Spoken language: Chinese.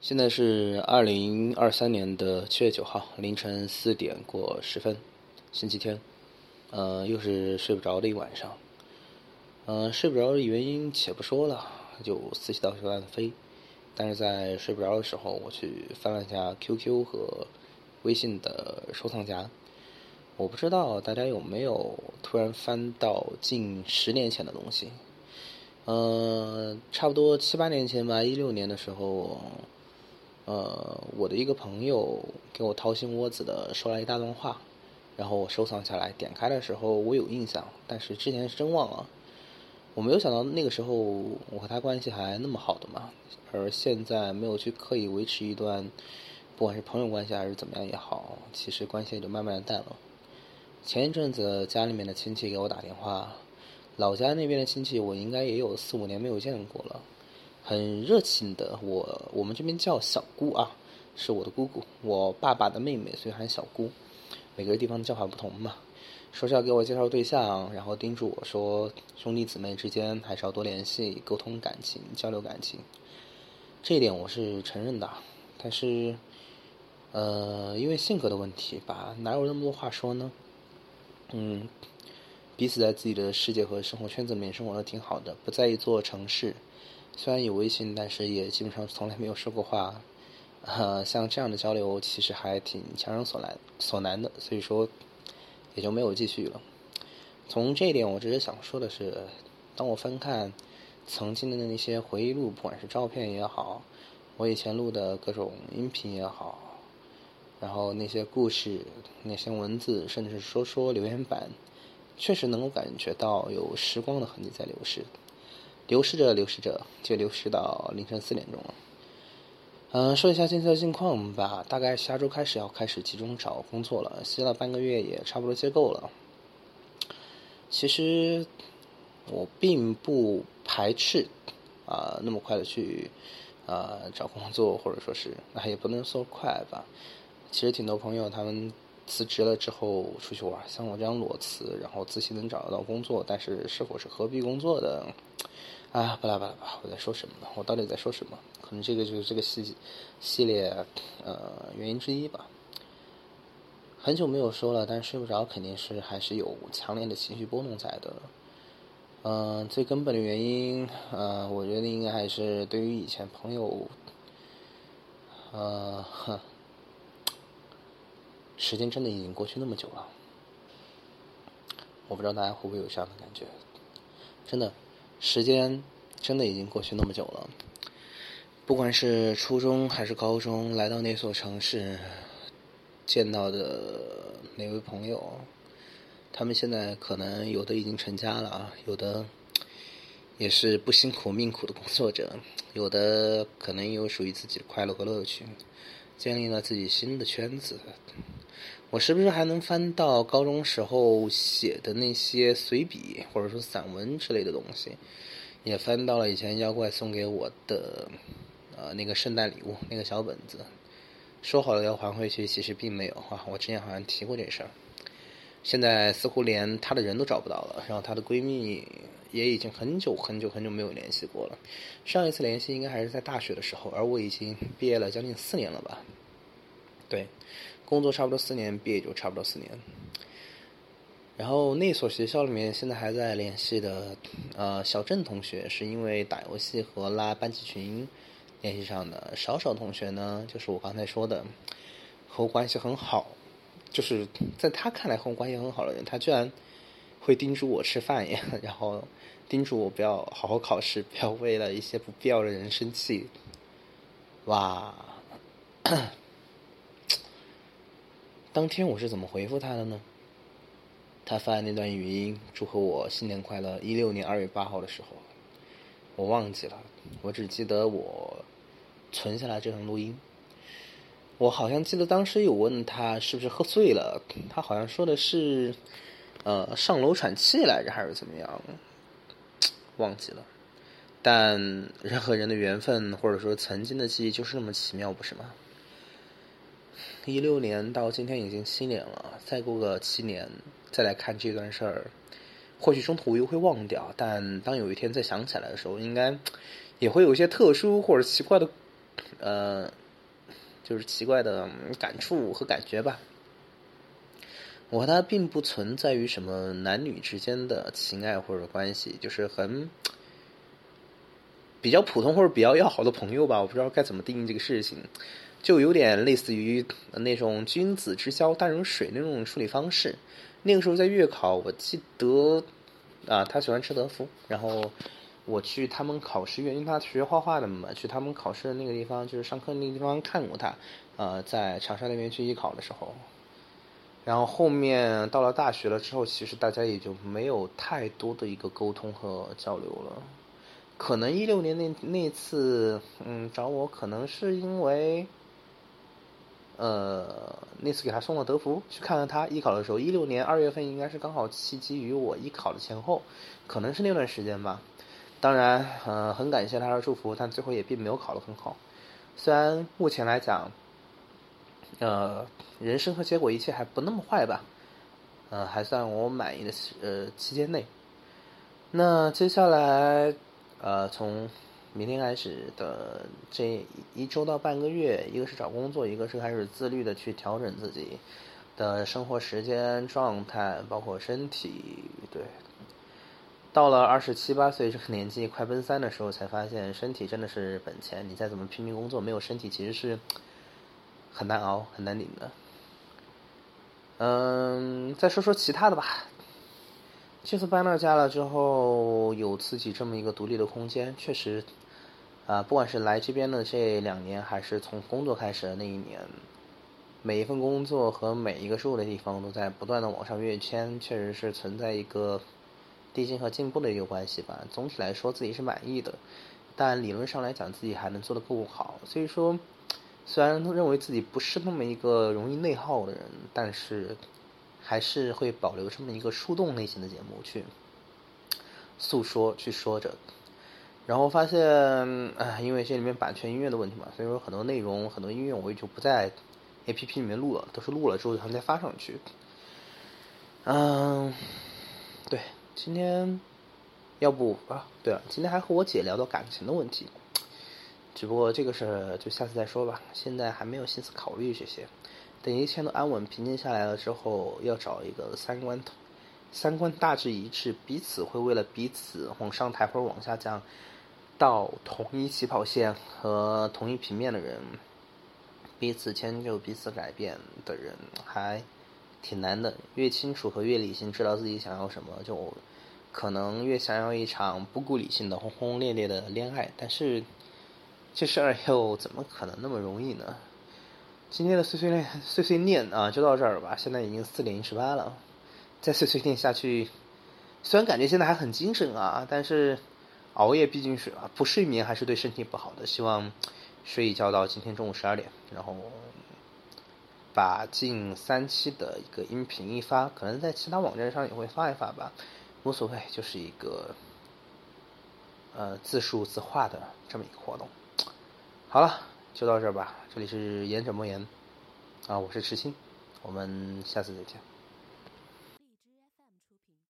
现在是二零二三年的七月九号凌晨四点过十分，星期天，呃，又是睡不着的一晚上。嗯，睡不着的原因且不说了，就四喜到处乱飞。但是在睡不着的时候，我去翻了一下 QQ 和微信的收藏夹，我不知道大家有没有突然翻到近十年前的东西。嗯，差不多七八年前吧，一六年的时候。呃，我的一个朋友给我掏心窝子的说了一大段话，然后我收藏下来，点开的时候我有印象，但是之前是真忘了。我没有想到那个时候我和他关系还那么好的嘛，而现在没有去刻意维持一段，不管是朋友关系还是怎么样也好，其实关系也就慢慢的淡了。前一阵子家里面的亲戚给我打电话，老家那边的亲戚我应该也有四五年没有见过了。很热情的，我我们这边叫小姑啊，是我的姑姑，我爸爸的妹妹，所以喊小姑。每个地方叫法不同嘛。说是要给我介绍对象，然后叮嘱我说，兄弟姊妹之间还是要多联系，沟通感情，交流感情。这一点我是承认的，但是，呃，因为性格的问题吧，哪有那么多话说呢？嗯，彼此在自己的世界和生活圈子里面生活的挺好的，不在一座城市。虽然有微信，但是也基本上从来没有说过话。呃，像这样的交流其实还挺强人所难所难的，所以说也就没有继续了。从这一点，我只是想说的是，当我翻看曾经的那些回忆录，不管是照片也好，我以前录的各种音频也好，然后那些故事、那些文字，甚至是说说留言板，确实能够感觉到有时光的痕迹在流逝。流失着，流失着，就流失到凌晨四点钟了。嗯，说一下现在的近况吧。大概下周开始要开始集中找工作了，歇了半个月也差不多歇够了。其实我并不排斥啊，那么快的去啊找工作，或者说是那也不能说快吧。其实挺多朋友他们辞职了之后出去玩，像我这样裸辞，然后自信能找得到工作，但是是否是何必工作的？啊，巴拉巴拉吧，我在说什么呢？我到底在说什么？可能这个就是这个系系列呃原因之一吧。很久没有说了，但是睡不着肯定是还是有强烈的情绪波动在的。嗯，最根本的原因，呃，我觉得应该还是对于以前朋友，呃，哼，时间真的已经过去那么久了，我不知道大家会不会有这样的感觉，真的。时间真的已经过去那么久了，不管是初中还是高中，来到那所城市，见到的哪位朋友，他们现在可能有的已经成家了啊，有的也是不辛苦命苦的工作者，有的可能有属于自己的快乐和乐趣，建立了自己新的圈子。我是不是还能翻到高中时候写的那些随笔，或者说散文之类的东西？也翻到了以前妖怪送给我的，呃，那个圣诞礼物，那个小本子。说好了要还回去，其实并没有啊。我之前好像提过这事儿。现在似乎连她的人都找不到了，然后她的闺蜜也已经很久很久很久没有联系过了。上一次联系应该还是在大学的时候，而我已经毕业了将近四年了吧？对。工作差不多四年，毕业就差不多四年。然后那所学校里面现在还在联系的，呃，小郑同学是因为打游戏和拉班级群联系上的。少少同学呢，就是我刚才说的，和我关系很好，就是在他看来和我关系很好的人，他居然会叮嘱我吃饭呀，然后叮嘱我不要好好考试，不要为了一些不必要的人生气。哇！当天我是怎么回复他的呢？他发的那段语音祝贺我新年快乐，一六年二月八号的时候，我忘记了，我只记得我存下来这段录音。我好像记得当时有问他是不是喝醉了，他好像说的是，呃，上楼喘气来着，还是怎么样？忘记了。但人和人的缘分，或者说曾经的记忆，就是那么奇妙，不是吗？一六年到今天已经七年了，再过个七年再来看这段事儿，或许中途又会忘掉，但当有一天再想起来的时候，应该也会有一些特殊或者奇怪的呃，就是奇怪的感触和感觉吧。我和他并不存在于什么男女之间的情爱或者关系，就是很比较普通或者比较要好的朋友吧。我不知道该怎么定义这个事情，就有点类似于那种君子之交淡如水那种处理方式。那个时候在月考，我记得啊，他喜欢吃德芙，然后我去他们考试院，因为他学画画的嘛，去他们考试的那个地方，就是上课那个地方看过他。呃，在长沙那边去艺考的时候。然后后面到了大学了之后，其实大家也就没有太多的一个沟通和交流了。可能一六年那那次，嗯，找我可能是因为，呃，那次给他送了德芙，去看了他艺考的时候，一六年二月份应该是刚好契机于我艺考的前后，可能是那段时间吧。当然，嗯，很感谢他的祝福，但最后也并没有考得很好。虽然目前来讲，呃。人生和结果一切还不那么坏吧，呃，还算我满意的呃期间内。那接下来，呃，从明天开始的这一周到半个月，一个是找工作，一个是开始自律的去调整自己的生活时间状态，包括身体。对，到了二十七八岁这个年纪，快奔三的时候，才发现身体真的是本钱。你再怎么拼命工作，没有身体其实是很难熬、很难顶的。嗯，再说说其他的吧。这次搬到家了之后，有自己这么一个独立的空间，确实，啊，不管是来这边的这两年，还是从工作开始的那一年，每一份工作和每一个住的地方都在不断的往上跃迁，确实是存在一个递进和进步的一个关系吧。总体来说，自己是满意的，但理论上来讲，自己还能做得更好。所以说。虽然认为自己不是那么一个容易内耗的人，但是还是会保留这么一个树洞类型的节目去诉说、去说着。然后发现，啊，因为这里面版权音乐的问题嘛，所以说很多内容、很多音乐我也就不在 A P P 里面录了，都是录了之后然后再发上去。嗯，对，今天要不啊，对了，今天还和我姐聊到感情的问题。只不过这个事就下次再说吧，现在还没有心思考虑这些。等一切都安稳平静下来了之后，要找一个三观三观大致一致、彼此会为了彼此往上抬或者往下降到同一起跑线和同一平面的人，彼此迁就、彼此改变的人，还挺难的。越清楚和越理性，知道自己想要什么，就可能越想要一场不顾理性的轰轰烈烈的恋爱。但是。这事儿又怎么可能那么容易呢？今天的碎碎念碎碎念啊，就到这儿吧。现在已经四点一十八了，再碎碎念下去，虽然感觉现在还很精神啊，但是熬夜毕竟是不睡眠还是对身体不好的。希望睡一觉到今天中午十二点，然后把近三期的一个音频一发，可能在其他网站上也会发一发吧，无所谓，就是一个呃自述自话的这么一个活动。好了，就到这儿吧。这里是言者莫言，啊，我是池心，我们下次再见。